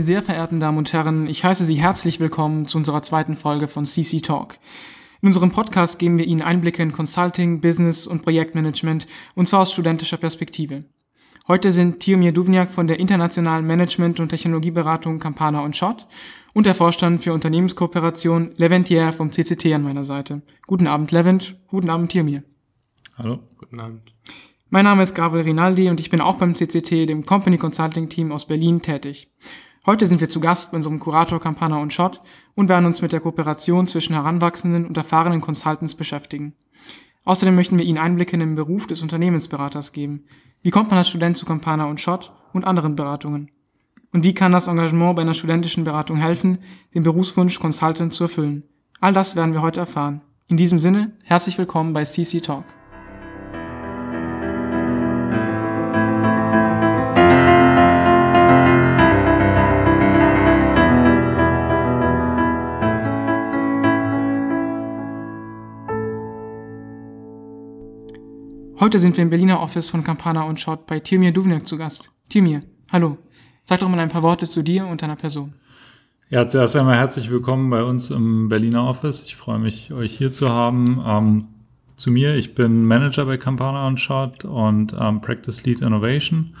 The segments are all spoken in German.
Meine sehr verehrten Damen und Herren, ich heiße Sie herzlich willkommen zu unserer zweiten Folge von CC Talk. In unserem Podcast geben wir Ihnen Einblicke in Consulting, Business und Projektmanagement, und zwar aus studentischer Perspektive. Heute sind Tiomir Duvniak von der internationalen Management- und Technologieberatung Campana und Schott und der Vorstand für Unternehmenskooperation Leventier vom CCT an meiner Seite. Guten Abend, Levent. Guten Abend, Tiomir. Hallo. Guten Abend. Mein Name ist Gabriel Rinaldi und ich bin auch beim CCT, dem Company Consulting Team aus Berlin, tätig. Heute sind wir zu Gast bei unserem Kurator Campana und Schott und werden uns mit der Kooperation zwischen heranwachsenden und erfahrenen Consultants beschäftigen. Außerdem möchten wir Ihnen Einblicke in den Beruf des Unternehmensberaters geben. Wie kommt man als Student zu Campana und Schott und anderen Beratungen? Und wie kann das Engagement bei einer studentischen Beratung helfen, den Berufswunsch Consultant zu erfüllen? All das werden wir heute erfahren. In diesem Sinne, herzlich willkommen bei CC Talk. Heute sind wir im Berliner Office von Campana und Schott bei Timir Duvniak zu Gast. Timir, hallo. Sag doch mal ein paar Worte zu dir und deiner Person. Ja, zuerst einmal herzlich willkommen bei uns im Berliner Office. Ich freue mich, euch hier zu haben. Ähm, zu mir, ich bin Manager bei Campana und Schott und ähm, Practice Lead Innovation.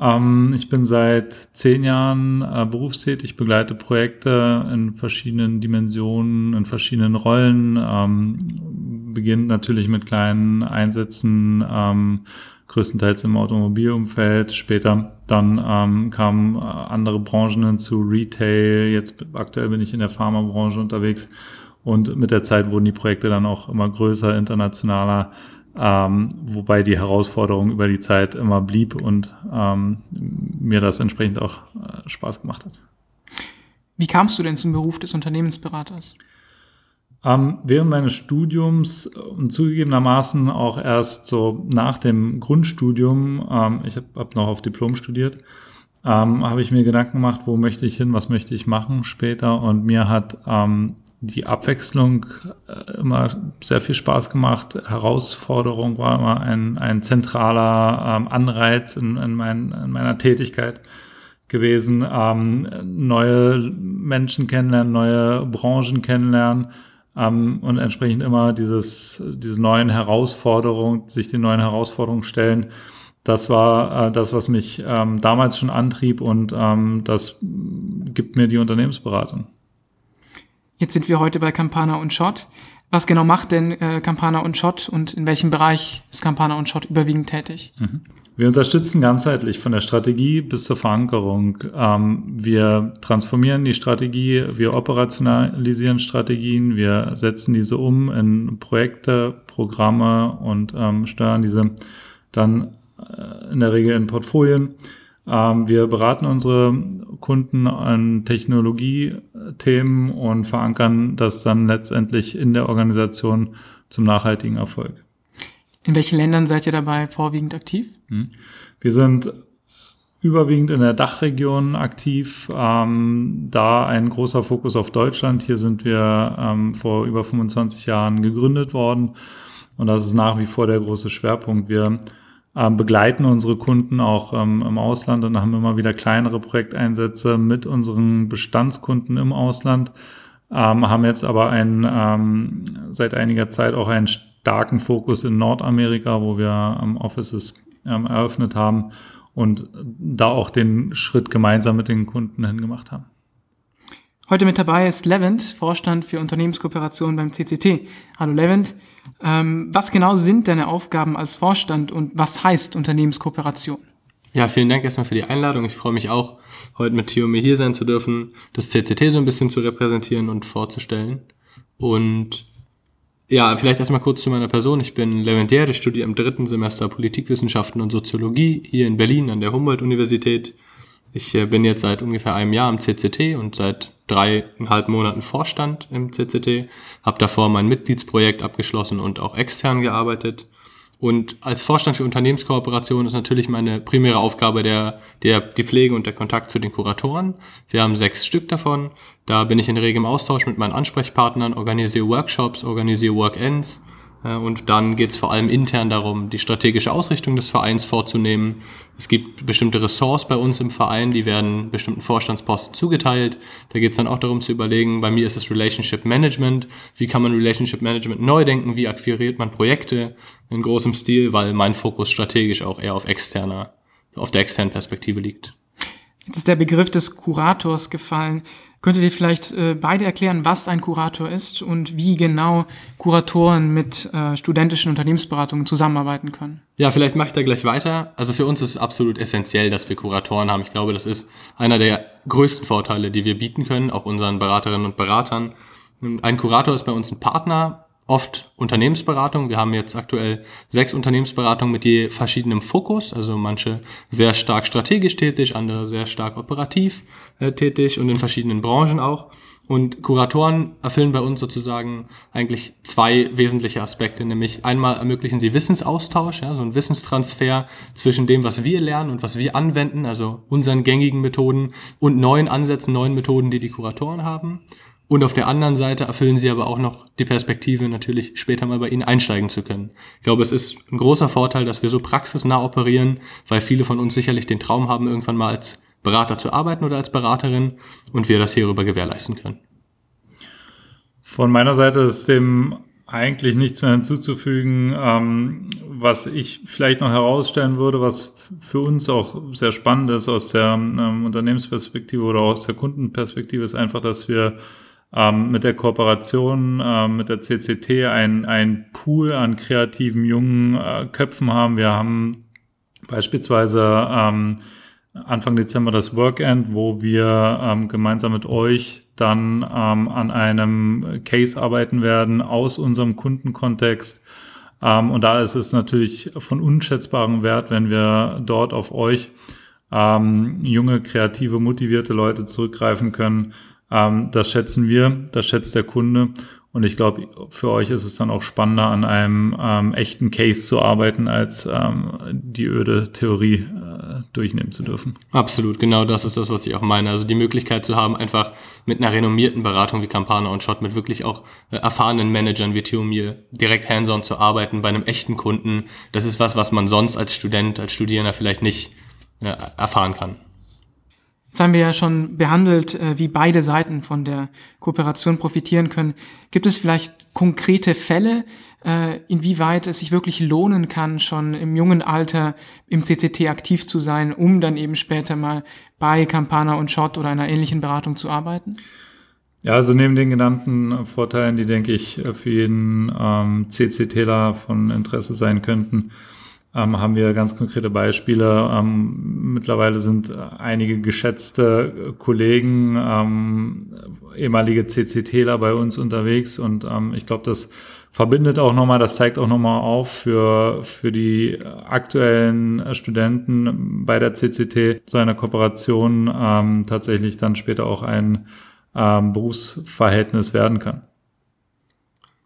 Ähm, ich bin seit zehn Jahren äh, berufstätig, begleite Projekte in verschiedenen Dimensionen, in verschiedenen Rollen, ähm, beginnt natürlich mit kleinen Einsätzen, ähm, größtenteils im Automobilumfeld. Später dann ähm, kamen äh, andere Branchen hinzu, Retail. Jetzt aktuell bin ich in der Pharmabranche unterwegs. Und mit der Zeit wurden die Projekte dann auch immer größer, internationaler, ähm, wobei die Herausforderung über die Zeit immer blieb und ähm, mir das entsprechend auch äh, Spaß gemacht hat. Wie kamst du denn zum Beruf des Unternehmensberaters? Ähm, während meines Studiums und zugegebenermaßen auch erst so nach dem Grundstudium, ähm, ich habe hab noch auf Diplom studiert, ähm, habe ich mir Gedanken gemacht, wo möchte ich hin, was möchte ich machen später. Und mir hat ähm, die Abwechslung äh, immer sehr viel Spaß gemacht. Herausforderung war immer ein, ein zentraler ähm, Anreiz in, in, mein, in meiner Tätigkeit gewesen. Ähm, neue Menschen kennenlernen, neue Branchen kennenlernen ähm, und entsprechend immer dieses, diese neuen Herausforderungen, sich den neuen Herausforderungen stellen. Das war äh, das, was mich ähm, damals schon antrieb und ähm, das gibt mir die Unternehmensberatung. Jetzt sind wir heute bei Campana und Schott. Was genau macht denn äh, Campana und Schott und in welchem Bereich ist Campana und Schott überwiegend tätig? Mhm. Wir unterstützen ganzheitlich von der Strategie bis zur Verankerung. Ähm, wir transformieren die Strategie, wir operationalisieren Strategien, wir setzen diese um in Projekte, Programme und ähm, steuern diese dann äh, in der Regel in Portfolien. Ähm, wir beraten unsere Kunden an Technologiethemen und verankern das dann letztendlich in der Organisation zum nachhaltigen Erfolg. In welchen Ländern seid ihr dabei vorwiegend aktiv? Hm. Wir sind überwiegend in der Dachregion aktiv, ähm, da ein großer Fokus auf Deutschland. Hier sind wir ähm, vor über 25 Jahren gegründet worden und das ist nach wie vor der große Schwerpunkt. Wir begleiten unsere Kunden auch ähm, im Ausland und haben immer wieder kleinere Projekteinsätze mit unseren Bestandskunden im Ausland, ähm, haben jetzt aber ein, ähm, seit einiger Zeit auch ein starken Fokus in Nordamerika, wo wir ähm, Offices ähm, eröffnet haben und da auch den Schritt gemeinsam mit den Kunden hingemacht haben. Heute mit dabei ist Levent, Vorstand für Unternehmenskooperation beim CCT. Hallo Levent, ähm, was genau sind deine Aufgaben als Vorstand und was heißt Unternehmenskooperation? Ja, vielen Dank erstmal für die Einladung. Ich freue mich auch, heute mit Theo mir hier sein zu dürfen, das CCT so ein bisschen zu repräsentieren und vorzustellen. Und ja, vielleicht erstmal kurz zu meiner Person. Ich bin Leventier, ich studiere im dritten Semester Politikwissenschaften und Soziologie hier in Berlin an der Humboldt-Universität. Ich äh, bin jetzt seit ungefähr einem Jahr im CCT und seit dreieinhalb Monaten Vorstand im CCT, habe davor mein Mitgliedsprojekt abgeschlossen und auch extern gearbeitet und als Vorstand für Unternehmenskooperation ist natürlich meine primäre Aufgabe der, der, die Pflege und der Kontakt zu den Kuratoren. Wir haben sechs Stück davon. Da bin ich in regem Austausch mit meinen Ansprechpartnern, organisiere Workshops, organisiere Workends, und dann geht es vor allem intern darum, die strategische Ausrichtung des Vereins vorzunehmen. Es gibt bestimmte Ressorts bei uns im Verein, die werden bestimmten Vorstandsposten zugeteilt. Da geht es dann auch darum zu überlegen, bei mir ist es Relationship Management. Wie kann man Relationship Management neu denken? Wie akquiriert man Projekte in großem Stil? Weil mein Fokus strategisch auch eher auf externer, auf der externen Perspektive liegt. Jetzt ist der Begriff des Kurators gefallen. Könntet ihr vielleicht äh, beide erklären, was ein Kurator ist und wie genau Kuratoren mit äh, studentischen Unternehmensberatungen zusammenarbeiten können? Ja, vielleicht mache ich da gleich weiter. Also für uns ist es absolut essentiell, dass wir Kuratoren haben. Ich glaube, das ist einer der größten Vorteile, die wir bieten können, auch unseren Beraterinnen und Beratern. Ein Kurator ist bei uns ein Partner, oft Unternehmensberatung. Wir haben jetzt aktuell sechs Unternehmensberatungen mit je verschiedenem Fokus, also manche sehr stark strategisch tätig, andere sehr stark operativ äh, tätig und in verschiedenen Branchen auch. Und Kuratoren erfüllen bei uns sozusagen eigentlich zwei wesentliche Aspekte, nämlich einmal ermöglichen sie Wissensaustausch, ja, so ein Wissenstransfer zwischen dem, was wir lernen und was wir anwenden, also unseren gängigen Methoden und neuen Ansätzen, neuen Methoden, die die Kuratoren haben. Und auf der anderen Seite erfüllen sie aber auch noch die Perspektive, natürlich später mal bei ihnen einsteigen zu können. Ich glaube, es ist ein großer Vorteil, dass wir so praxisnah operieren, weil viele von uns sicherlich den Traum haben, irgendwann mal als Berater zu arbeiten oder als Beraterin und wir das hierüber gewährleisten können. Von meiner Seite ist dem eigentlich nichts mehr hinzuzufügen. Ähm, was ich vielleicht noch herausstellen würde, was für uns auch sehr spannend ist aus der ähm, Unternehmensperspektive oder aus der Kundenperspektive, ist einfach, dass wir ähm, mit der Kooperation ähm, mit der CCT ein, ein Pool an kreativen jungen äh, Köpfen haben. Wir haben beispielsweise ähm, Anfang Dezember das Workend, wo wir ähm, gemeinsam mit euch dann ähm, an einem Case arbeiten werden aus unserem Kundenkontext. Ähm, und da ist es natürlich von unschätzbarem Wert, wenn wir dort auf euch ähm, junge, kreative, motivierte Leute zurückgreifen können, ähm, das schätzen wir, das schätzt der Kunde. Und ich glaube, für euch ist es dann auch spannender, an einem ähm, echten Case zu arbeiten, als ähm, die öde Theorie äh, durchnehmen zu dürfen. Absolut, genau das ist das, was ich auch meine. Also die Möglichkeit zu haben, einfach mit einer renommierten Beratung wie Campana und Schott, mit wirklich auch äh, erfahrenen Managern wie Theomir direkt hands-on zu arbeiten bei einem echten Kunden, das ist was, was man sonst als Student, als Studierender vielleicht nicht äh, erfahren kann. Jetzt haben wir ja schon behandelt, äh, wie beide Seiten von der Kooperation profitieren können. Gibt es vielleicht konkrete Fälle, äh, inwieweit es sich wirklich lohnen kann, schon im jungen Alter im CCT aktiv zu sein, um dann eben später mal bei Campana und Schott oder einer ähnlichen Beratung zu arbeiten? Ja, also neben den genannten Vorteilen, die, denke ich, für jeden ähm, CCTler von Interesse sein könnten, ähm, haben wir ganz konkrete Beispiele. Ähm, mittlerweile sind einige geschätzte Kollegen, ähm, ehemalige CCTler bei uns unterwegs und ähm, ich glaube, das verbindet auch nochmal, das zeigt auch nochmal auf für, für die aktuellen Studenten bei der CCT so eine Kooperation ähm, tatsächlich dann später auch ein ähm, Berufsverhältnis werden kann.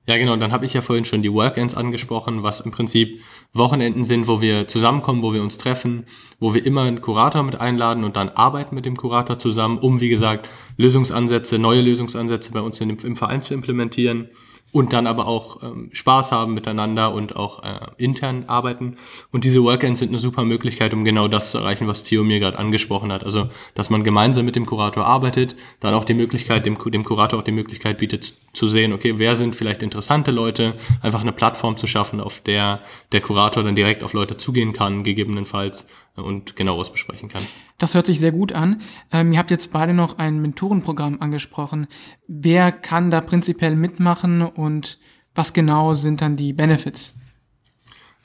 Ja, genau. Und dann habe ich ja vorhin schon die Workends angesprochen, was im Prinzip Wochenenden sind, wo wir zusammenkommen, wo wir uns treffen, wo wir immer einen Kurator mit einladen und dann arbeiten mit dem Kurator zusammen, um, wie gesagt, Lösungsansätze, neue Lösungsansätze bei uns in, im Verein zu implementieren und dann aber auch ähm, Spaß haben miteinander und auch äh, intern arbeiten. Und diese Workends sind eine super Möglichkeit, um genau das zu erreichen, was Theo mir gerade angesprochen hat. Also, dass man gemeinsam mit dem Kurator arbeitet, dann auch die Möglichkeit, dem, dem Kurator auch die Möglichkeit bietet zu sehen, okay, wer sind vielleicht interessante Leute, einfach eine Plattform zu schaffen, auf der der Kurator dann direkt auf Leute zugehen kann, gegebenenfalls und genaueres besprechen kann. Das hört sich sehr gut an. Ähm, ihr habt jetzt beide noch ein Mentorenprogramm angesprochen. Wer kann da prinzipiell mitmachen und was genau sind dann die Benefits?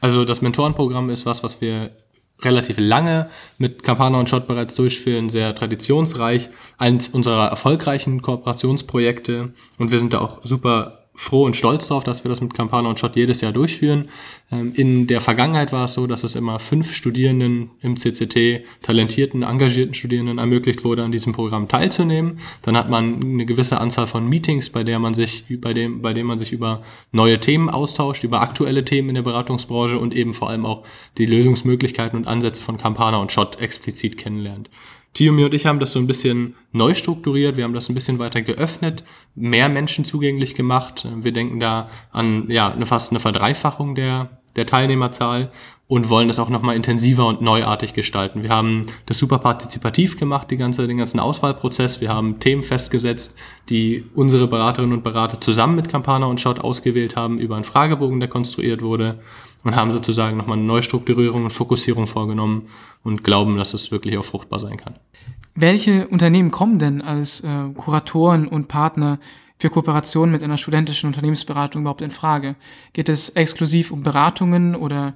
Also das Mentorenprogramm ist was, was wir relativ lange mit Campana und Shot bereits durchführen, sehr traditionsreich, eins unserer erfolgreichen Kooperationsprojekte und wir sind da auch super froh und stolz darauf, dass wir das mit Campana und Schott jedes Jahr durchführen. Ähm, in der Vergangenheit war es so, dass es immer fünf Studierenden im CCT, talentierten, engagierten Studierenden ermöglicht wurde, an diesem Programm teilzunehmen. Dann hat man eine gewisse Anzahl von Meetings, bei der man sich, bei dem, bei dem man sich über neue Themen austauscht, über aktuelle Themen in der Beratungsbranche und eben vor allem auch die Lösungsmöglichkeiten und Ansätze von Campana und Schott explizit kennenlernt. Tiomi und ich haben das so ein bisschen neu strukturiert, wir haben das ein bisschen weiter geöffnet, mehr Menschen zugänglich gemacht. Wir denken da an ja, eine, fast eine Verdreifachung der, der Teilnehmerzahl und wollen das auch nochmal intensiver und neuartig gestalten. Wir haben das super partizipativ gemacht, die ganze, den ganzen Auswahlprozess. Wir haben Themen festgesetzt, die unsere Beraterinnen und Berater zusammen mit Campana und Schott ausgewählt haben über einen Fragebogen, der konstruiert wurde und haben sozusagen nochmal eine Neustrukturierung und Fokussierung vorgenommen und glauben, dass es wirklich auch fruchtbar sein kann. Welche Unternehmen kommen denn als äh, Kuratoren und Partner für Kooperationen mit einer studentischen Unternehmensberatung überhaupt in Frage? Geht es exklusiv um Beratungen oder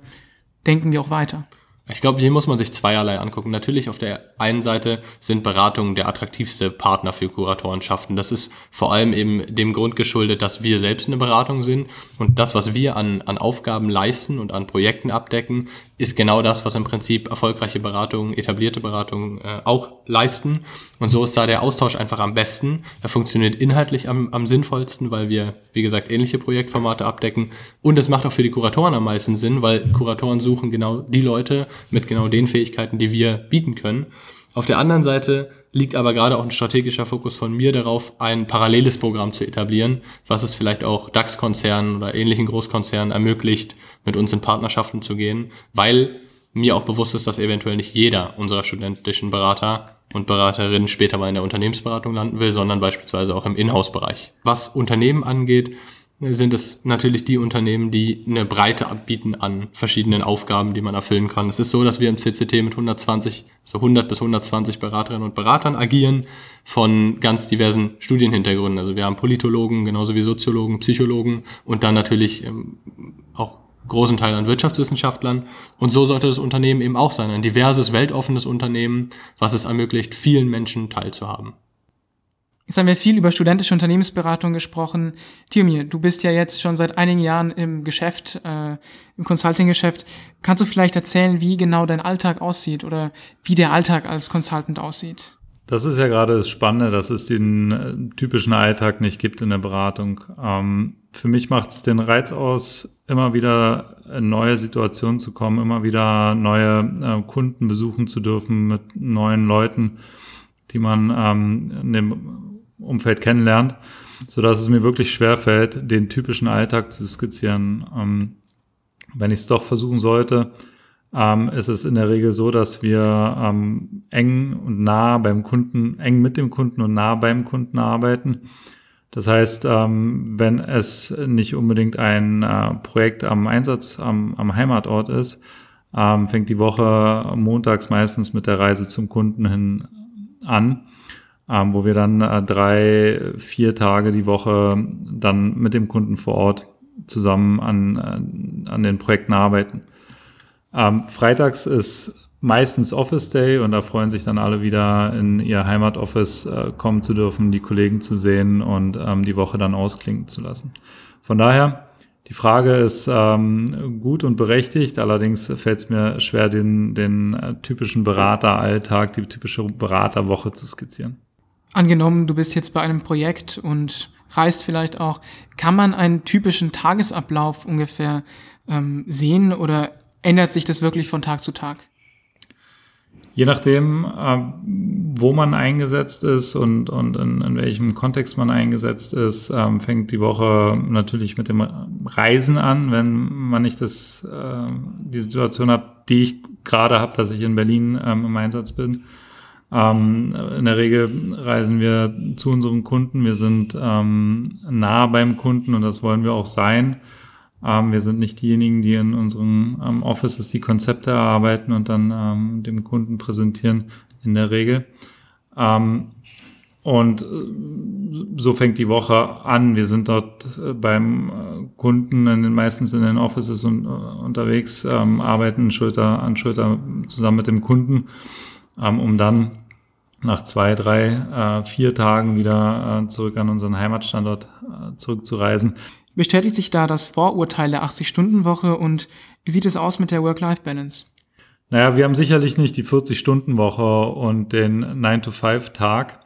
denken wir auch weiter? Ich glaube, hier muss man sich zweierlei angucken. Natürlich auf der einen Seite sind Beratungen der attraktivste Partner für Kuratorenschaften. Das ist vor allem eben dem Grund geschuldet, dass wir selbst eine Beratung sind und das, was wir an, an Aufgaben leisten und an Projekten abdecken, ist genau das, was im Prinzip erfolgreiche Beratungen, etablierte Beratungen äh, auch leisten. Und so ist da der Austausch einfach am besten. Er funktioniert inhaltlich am, am sinnvollsten, weil wir, wie gesagt, ähnliche Projektformate abdecken. Und es macht auch für die Kuratoren am meisten Sinn, weil Kuratoren suchen genau die Leute, mit genau den Fähigkeiten, die wir bieten können. Auf der anderen Seite liegt aber gerade auch ein strategischer Fokus von mir darauf, ein paralleles Programm zu etablieren, was es vielleicht auch DAX-Konzernen oder ähnlichen Großkonzernen ermöglicht, mit uns in Partnerschaften zu gehen, weil mir auch bewusst ist, dass eventuell nicht jeder unserer studentischen Berater und Beraterinnen später mal in der Unternehmensberatung landen will, sondern beispielsweise auch im Inhouse-Bereich. Was Unternehmen angeht, sind es natürlich die Unternehmen, die eine Breite abbieten an verschiedenen Aufgaben, die man erfüllen kann. Es ist so, dass wir im CCT mit 120, so 100 bis 120 Beraterinnen und Beratern agieren von ganz diversen Studienhintergründen. Also wir haben Politologen, genauso wie Soziologen, Psychologen und dann natürlich ähm, auch großen Teil an Wirtschaftswissenschaftlern. Und so sollte das Unternehmen eben auch sein. Ein diverses, weltoffenes Unternehmen, was es ermöglicht, vielen Menschen teilzuhaben. Jetzt haben wir viel über studentische Unternehmensberatung gesprochen. Tiomir, du bist ja jetzt schon seit einigen Jahren im Geschäft, äh, im Consulting-Geschäft. Kannst du vielleicht erzählen, wie genau dein Alltag aussieht oder wie der Alltag als Consultant aussieht? Das ist ja gerade das Spannende, dass es den äh, typischen Alltag nicht gibt in der Beratung. Ähm, für mich macht es den Reiz aus, immer wieder in neue Situationen zu kommen, immer wieder neue äh, Kunden besuchen zu dürfen mit neuen Leuten, die man ähm, in dem Umfeld kennenlernt, so dass es mir wirklich schwer fällt, den typischen Alltag zu skizzieren. Ähm, wenn ich es doch versuchen sollte, ähm, ist es in der Regel so, dass wir ähm, eng und nah beim Kunden, eng mit dem Kunden und nah beim Kunden arbeiten. Das heißt, ähm, wenn es nicht unbedingt ein äh, Projekt am Einsatz am, am Heimatort ist, ähm, fängt die Woche montags meistens mit der Reise zum Kunden hin an ähm, wo wir dann äh, drei, vier Tage die Woche dann mit dem Kunden vor Ort zusammen an, äh, an den Projekten arbeiten. Ähm, freitags ist meistens Office Day und da freuen sich dann alle wieder in ihr Heimatoffice äh, kommen zu dürfen, die Kollegen zu sehen und ähm, die Woche dann ausklingen zu lassen. Von daher, die Frage ist ähm, gut und berechtigt, allerdings fällt es mir schwer, den, den äh, typischen Berateralltag, die typische Beraterwoche zu skizzieren. Angenommen, du bist jetzt bei einem Projekt und reist vielleicht auch, kann man einen typischen Tagesablauf ungefähr ähm, sehen oder ändert sich das wirklich von Tag zu Tag? Je nachdem, äh, wo man eingesetzt ist und, und in, in welchem Kontext man eingesetzt ist, ähm, fängt die Woche natürlich mit dem Reisen an, wenn man nicht das, äh, die Situation hat, die ich gerade habe, dass ich in Berlin ähm, im Einsatz bin ähm, in der Regel reisen wir zu unseren Kunden. Wir sind ähm, nah beim Kunden und das wollen wir auch sein. Ähm, wir sind nicht diejenigen, die in unseren ähm, Offices die Konzepte erarbeiten und dann ähm, dem Kunden präsentieren, in der Regel. Ähm, und äh, so fängt die Woche an. Wir sind dort äh, beim äh, Kunden in den, meistens in den Offices und, unterwegs, arbeiten Schulter an Schulter zusammen mit dem Kunden um dann nach zwei, drei, äh, vier Tagen wieder äh, zurück an unseren Heimatstandort äh, zurückzureisen. Bestätigt sich da das Vorurteil der 80-Stunden-Woche und wie sieht es aus mit der Work-Life-Balance? Naja, wir haben sicherlich nicht die 40-Stunden-Woche und den 9-to-5-Tag.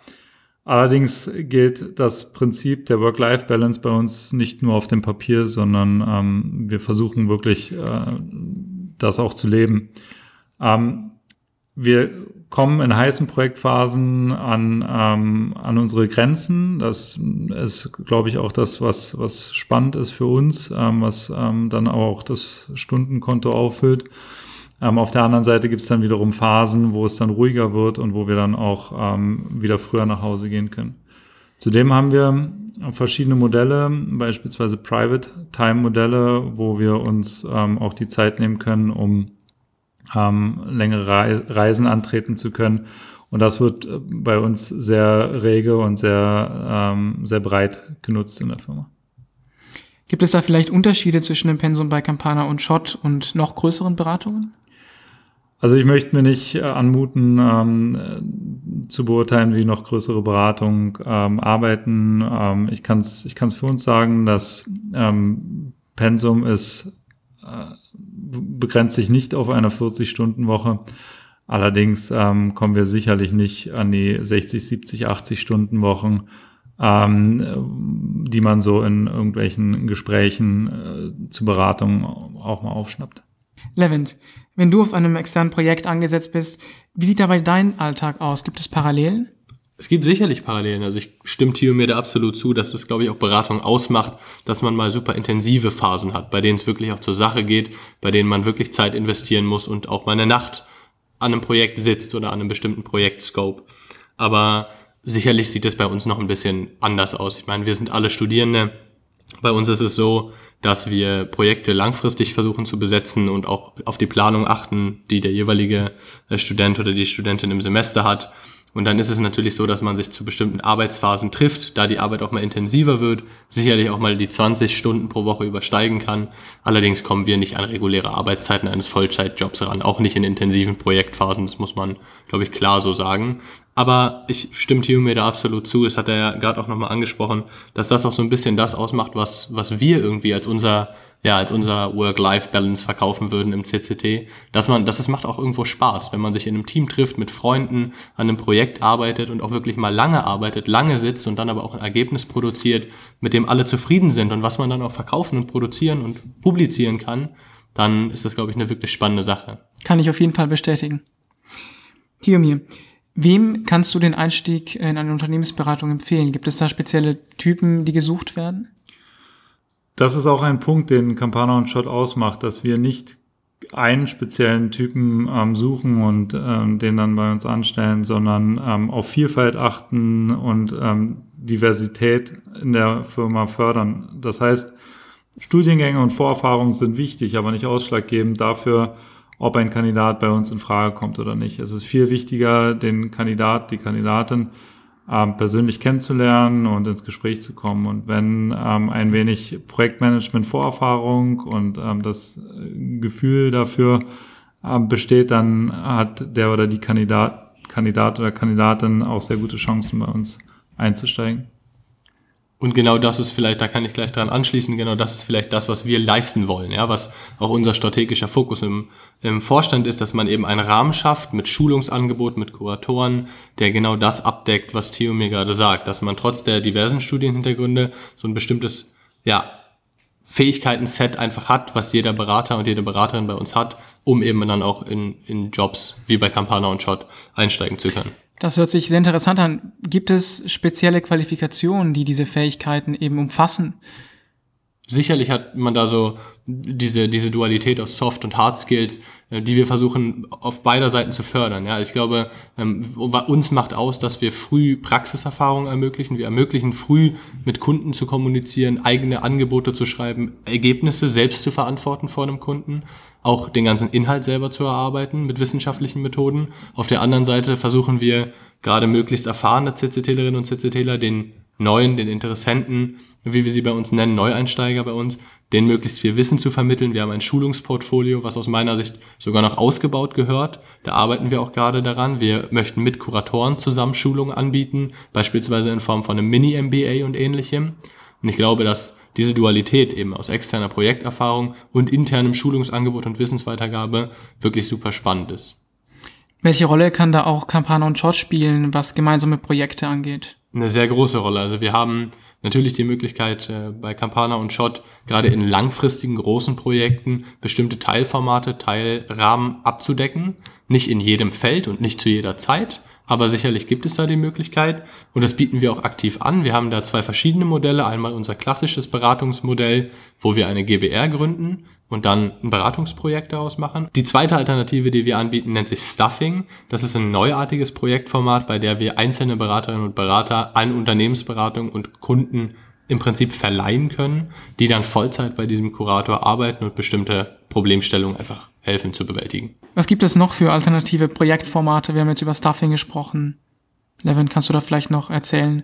Allerdings gilt das Prinzip der Work-Life-Balance bei uns nicht nur auf dem Papier, sondern ähm, wir versuchen wirklich, äh, das auch zu leben. Ähm, wir kommen in heißen Projektphasen an, ähm, an unsere Grenzen. Das ist, glaube ich, auch das, was, was spannend ist für uns, ähm, was ähm, dann auch das Stundenkonto auffüllt. Ähm, auf der anderen Seite gibt es dann wiederum Phasen, wo es dann ruhiger wird und wo wir dann auch ähm, wieder früher nach Hause gehen können. Zudem haben wir verschiedene Modelle, beispielsweise Private Time Modelle, wo wir uns ähm, auch die Zeit nehmen können, um ähm, längere Reisen antreten zu können. Und das wird äh, bei uns sehr rege und sehr, ähm, sehr breit genutzt in der Firma. Gibt es da vielleicht Unterschiede zwischen dem Pensum bei Campana und Schott und noch größeren Beratungen? Also ich möchte mir nicht äh, anmuten, ähm, zu beurteilen, wie noch größere Beratungen ähm, arbeiten. Ähm, ich kann es ich kann's für uns sagen, dass ähm, Pensum ist äh, begrenzt sich nicht auf eine 40-Stunden-Woche. Allerdings ähm, kommen wir sicherlich nicht an die 60, 70, 80 Stunden Wochen, ähm, die man so in irgendwelchen Gesprächen äh, zu Beratungen auch mal aufschnappt. Levent, wenn du auf einem externen Projekt angesetzt bist, wie sieht dabei dein Alltag aus? Gibt es Parallelen? Es gibt sicherlich Parallelen. Also ich stimme Theo mir da absolut zu, dass das, glaube ich, auch Beratung ausmacht, dass man mal super intensive Phasen hat, bei denen es wirklich auch zur Sache geht, bei denen man wirklich Zeit investieren muss und auch mal eine Nacht an einem Projekt sitzt oder an einem bestimmten Projektscope. Aber sicherlich sieht es bei uns noch ein bisschen anders aus. Ich meine, wir sind alle Studierende. Bei uns ist es so, dass wir Projekte langfristig versuchen zu besetzen und auch auf die Planung achten, die der jeweilige äh, Student oder die Studentin im Semester hat. Und dann ist es natürlich so, dass man sich zu bestimmten Arbeitsphasen trifft, da die Arbeit auch mal intensiver wird, sicherlich auch mal die 20 Stunden pro Woche übersteigen kann. Allerdings kommen wir nicht an reguläre Arbeitszeiten eines Vollzeitjobs ran, auch nicht in intensiven Projektphasen, das muss man, glaube ich, klar so sagen. Aber ich stimme mir da absolut zu. Es hat er ja gerade auch nochmal angesprochen, dass das auch so ein bisschen das ausmacht, was, was wir irgendwie als unser, ja, als unser Work-Life-Balance verkaufen würden im CCT. Dass man, dass es macht auch irgendwo Spaß, wenn man sich in einem Team trifft, mit Freunden an einem Projekt arbeitet und auch wirklich mal lange arbeitet, lange sitzt und dann aber auch ein Ergebnis produziert, mit dem alle zufrieden sind und was man dann auch verkaufen und produzieren und publizieren kann, dann ist das, glaube ich, eine wirklich spannende Sache. Kann ich auf jeden Fall bestätigen. Tiomir, Wem kannst du den Einstieg in eine Unternehmensberatung empfehlen? Gibt es da spezielle Typen, die gesucht werden? Das ist auch ein Punkt, den Campana und Schott ausmacht, dass wir nicht einen speziellen Typen ähm, suchen und ähm, den dann bei uns anstellen, sondern ähm, auf Vielfalt achten und ähm, Diversität in der Firma fördern. Das heißt, Studiengänge und Vorerfahrungen sind wichtig, aber nicht ausschlaggebend dafür, ob ein Kandidat bei uns in Frage kommt oder nicht. Es ist viel wichtiger, den Kandidat, die Kandidatin ähm, persönlich kennenzulernen und ins Gespräch zu kommen. Und wenn ähm, ein wenig Projektmanagement Vorerfahrung und ähm, das Gefühl dafür ähm, besteht, dann hat der oder die Kandidat, Kandidat oder Kandidatin auch sehr gute Chancen bei uns einzusteigen. Und genau das ist vielleicht, da kann ich gleich dran anschließen, genau das ist vielleicht das, was wir leisten wollen, ja, was auch unser strategischer Fokus im, im Vorstand ist, dass man eben einen Rahmen schafft mit Schulungsangebot, mit Kuratoren, der genau das abdeckt, was Theo mir gerade sagt, dass man trotz der diversen Studienhintergründe so ein bestimmtes, ja, Fähigkeiten-Set einfach hat, was jeder Berater und jede Beraterin bei uns hat, um eben dann auch in, in Jobs wie bei Campana und Shot einsteigen zu können. Das hört sich sehr interessant an. Gibt es spezielle Qualifikationen, die diese Fähigkeiten eben umfassen? Sicherlich hat man da so diese, diese Dualität aus Soft- und Hard Skills, äh, die wir versuchen auf beider Seiten zu fördern. Ja, ich glaube, ähm, uns macht aus, dass wir früh Praxiserfahrung ermöglichen. Wir ermöglichen früh mit Kunden zu kommunizieren, eigene Angebote zu schreiben, Ergebnisse selbst zu verantworten vor einem Kunden auch den ganzen Inhalt selber zu erarbeiten mit wissenschaftlichen Methoden. Auf der anderen Seite versuchen wir gerade möglichst erfahrene CCTlerinnen und CCTler den neuen, den Interessenten, wie wir sie bei uns nennen, Neueinsteiger bei uns, denen möglichst viel Wissen zu vermitteln. Wir haben ein Schulungsportfolio, was aus meiner Sicht sogar noch ausgebaut gehört. Da arbeiten wir auch gerade daran. Wir möchten mit Kuratoren zusammen Schulungen anbieten, beispielsweise in Form von einem Mini-MBA und ähnlichem. Und ich glaube, dass diese Dualität eben aus externer Projekterfahrung und internem Schulungsangebot und Wissensweitergabe wirklich super spannend ist. Welche Rolle kann da auch Campana und Shot spielen, was gemeinsame Projekte angeht? Eine sehr große Rolle. Also wir haben natürlich die Möglichkeit, äh, bei Campana und Shot gerade in langfristigen großen Projekten bestimmte Teilformate, Teilrahmen abzudecken. Nicht in jedem Feld und nicht zu jeder Zeit, aber sicherlich gibt es da die Möglichkeit und das bieten wir auch aktiv an. Wir haben da zwei verschiedene Modelle. Einmal unser klassisches Beratungsmodell, wo wir eine GBR gründen und dann ein Beratungsprojekt daraus machen. Die zweite Alternative, die wir anbieten, nennt sich Stuffing. Das ist ein neuartiges Projektformat, bei der wir einzelne Beraterinnen und Berater an Unternehmensberatung und Kunden im Prinzip verleihen können, die dann Vollzeit bei diesem Kurator arbeiten und bestimmte Problemstellungen einfach helfen zu bewältigen. Was gibt es noch für alternative Projektformate? Wir haben jetzt über Stuffing gesprochen. Levin, kannst du da vielleicht noch erzählen,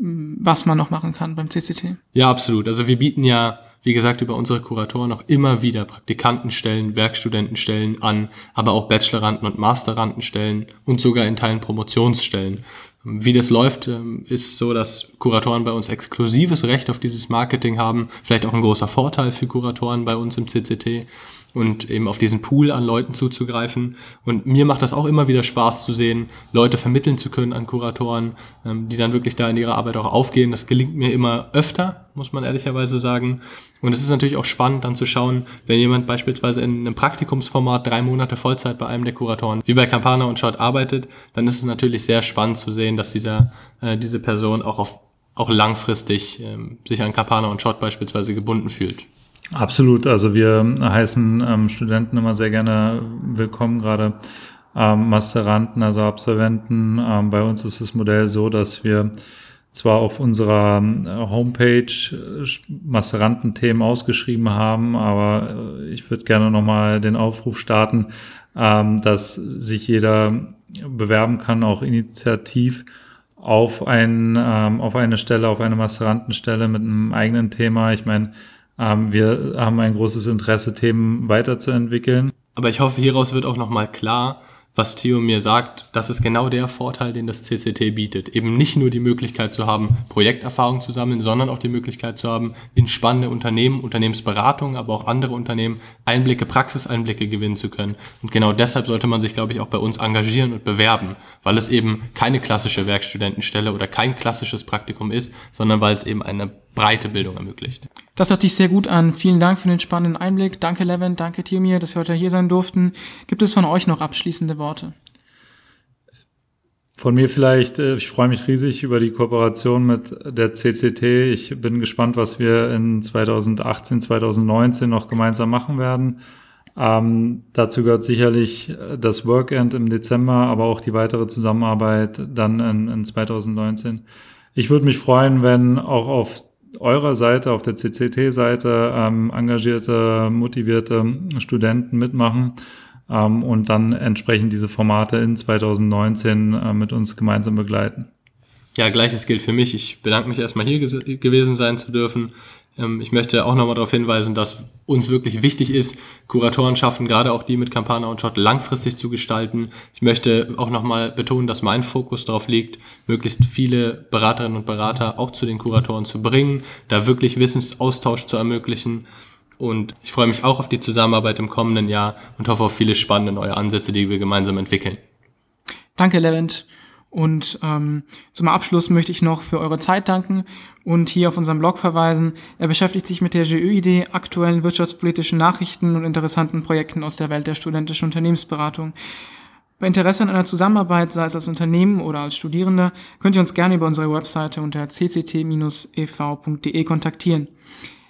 was man noch machen kann beim CCT? Ja, absolut. Also wir bieten ja wie gesagt, über unsere Kuratoren auch immer wieder Praktikantenstellen, Werkstudentenstellen an, aber auch Bacheloranden und Masterandenstellen und sogar in Teilen Promotionsstellen. Wie das läuft, ähm, ist so, dass Kuratoren bei uns exklusives Recht auf dieses Marketing haben. Vielleicht auch ein großer Vorteil für Kuratoren bei uns im CCT und eben auf diesen Pool an Leuten zuzugreifen. Und mir macht das auch immer wieder Spaß zu sehen, Leute vermitteln zu können an Kuratoren, ähm, die dann wirklich da in ihrer Arbeit auch aufgehen. Das gelingt mir immer öfter, muss man ehrlicherweise sagen. Und es ist natürlich auch spannend dann zu schauen, wenn jemand beispielsweise in einem Praktikumsformat drei Monate Vollzeit bei einem der Kuratoren, wie bei Campana und Shot arbeitet, dann ist es natürlich sehr spannend zu sehen, dass dieser, äh, diese Person auch auf auch langfristig ähm, sich an Campana und Shot beispielsweise gebunden fühlt. Absolut. Also wir heißen ähm, Studenten immer sehr gerne willkommen, gerade ähm, Masteranten, also Absolventen. Ähm, bei uns ist das Modell so, dass wir zwar auf unserer äh, Homepage äh, Masterantenthemen ausgeschrieben haben, aber äh, ich würde gerne nochmal den Aufruf starten, ähm, dass sich jeder bewerben kann, auch initiativ auf, ein, ähm, auf eine Stelle, auf eine Masterantenstelle mit einem eigenen Thema. Ich meine, wir haben ein großes Interesse, Themen weiterzuentwickeln. Aber ich hoffe, hieraus wird auch nochmal klar, was Theo mir sagt, das ist genau der Vorteil, den das CCT bietet. Eben nicht nur die Möglichkeit zu haben, Projekterfahrung zu sammeln, sondern auch die Möglichkeit zu haben, in spannende Unternehmen, Unternehmensberatung, aber auch andere Unternehmen Einblicke, Praxiseinblicke gewinnen zu können. Und genau deshalb sollte man sich, glaube ich, auch bei uns engagieren und bewerben, weil es eben keine klassische Werkstudentenstelle oder kein klassisches Praktikum ist, sondern weil es eben eine breite Bildung ermöglicht. Das hört sich sehr gut an. Vielen Dank für den spannenden Einblick. Danke, Levin. Danke, Timir, dass wir heute hier sein durften. Gibt es von euch noch abschließende Worte? Von mir vielleicht, äh, ich freue mich riesig über die Kooperation mit der CCT. Ich bin gespannt, was wir in 2018, 2019 noch gemeinsam machen werden. Ähm, dazu gehört sicherlich das Workend im Dezember, aber auch die weitere Zusammenarbeit dann in, in 2019. Ich würde mich freuen, wenn auch auf eurer Seite, auf der CCT-Seite ähm, engagierte, motivierte Studenten mitmachen ähm, und dann entsprechend diese Formate in 2019 äh, mit uns gemeinsam begleiten. Ja, gleiches gilt für mich. Ich bedanke mich erstmal hier gewesen sein zu dürfen. Ähm, ich möchte auch nochmal darauf hinweisen, dass uns wirklich wichtig ist, Kuratoren schaffen, gerade auch die mit Campana und Shot langfristig zu gestalten. Ich möchte auch nochmal betonen, dass mein Fokus darauf liegt, möglichst viele Beraterinnen und Berater auch zu den Kuratoren zu bringen, da wirklich Wissensaustausch zu ermöglichen. Und ich freue mich auch auf die Zusammenarbeit im kommenden Jahr und hoffe auf viele spannende neue Ansätze, die wir gemeinsam entwickeln. Danke, Levent. Und ähm, zum Abschluss möchte ich noch für eure Zeit danken und hier auf unseren Blog verweisen. Er beschäftigt sich mit der GÖ-Idee, aktuellen wirtschaftspolitischen Nachrichten und interessanten Projekten aus der Welt der studentischen Unternehmensberatung. Bei Interesse an einer Zusammenarbeit, sei es als Unternehmen oder als Studierende, könnt ihr uns gerne über unsere Webseite unter cct-ev.de kontaktieren.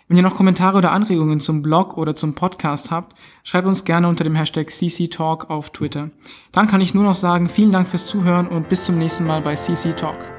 Wenn ihr noch Kommentare oder Anregungen zum Blog oder zum Podcast habt, schreibt uns gerne unter dem Hashtag CCTalk auf Twitter. Dann kann ich nur noch sagen, vielen Dank fürs Zuhören und bis zum nächsten Mal bei CC Talk.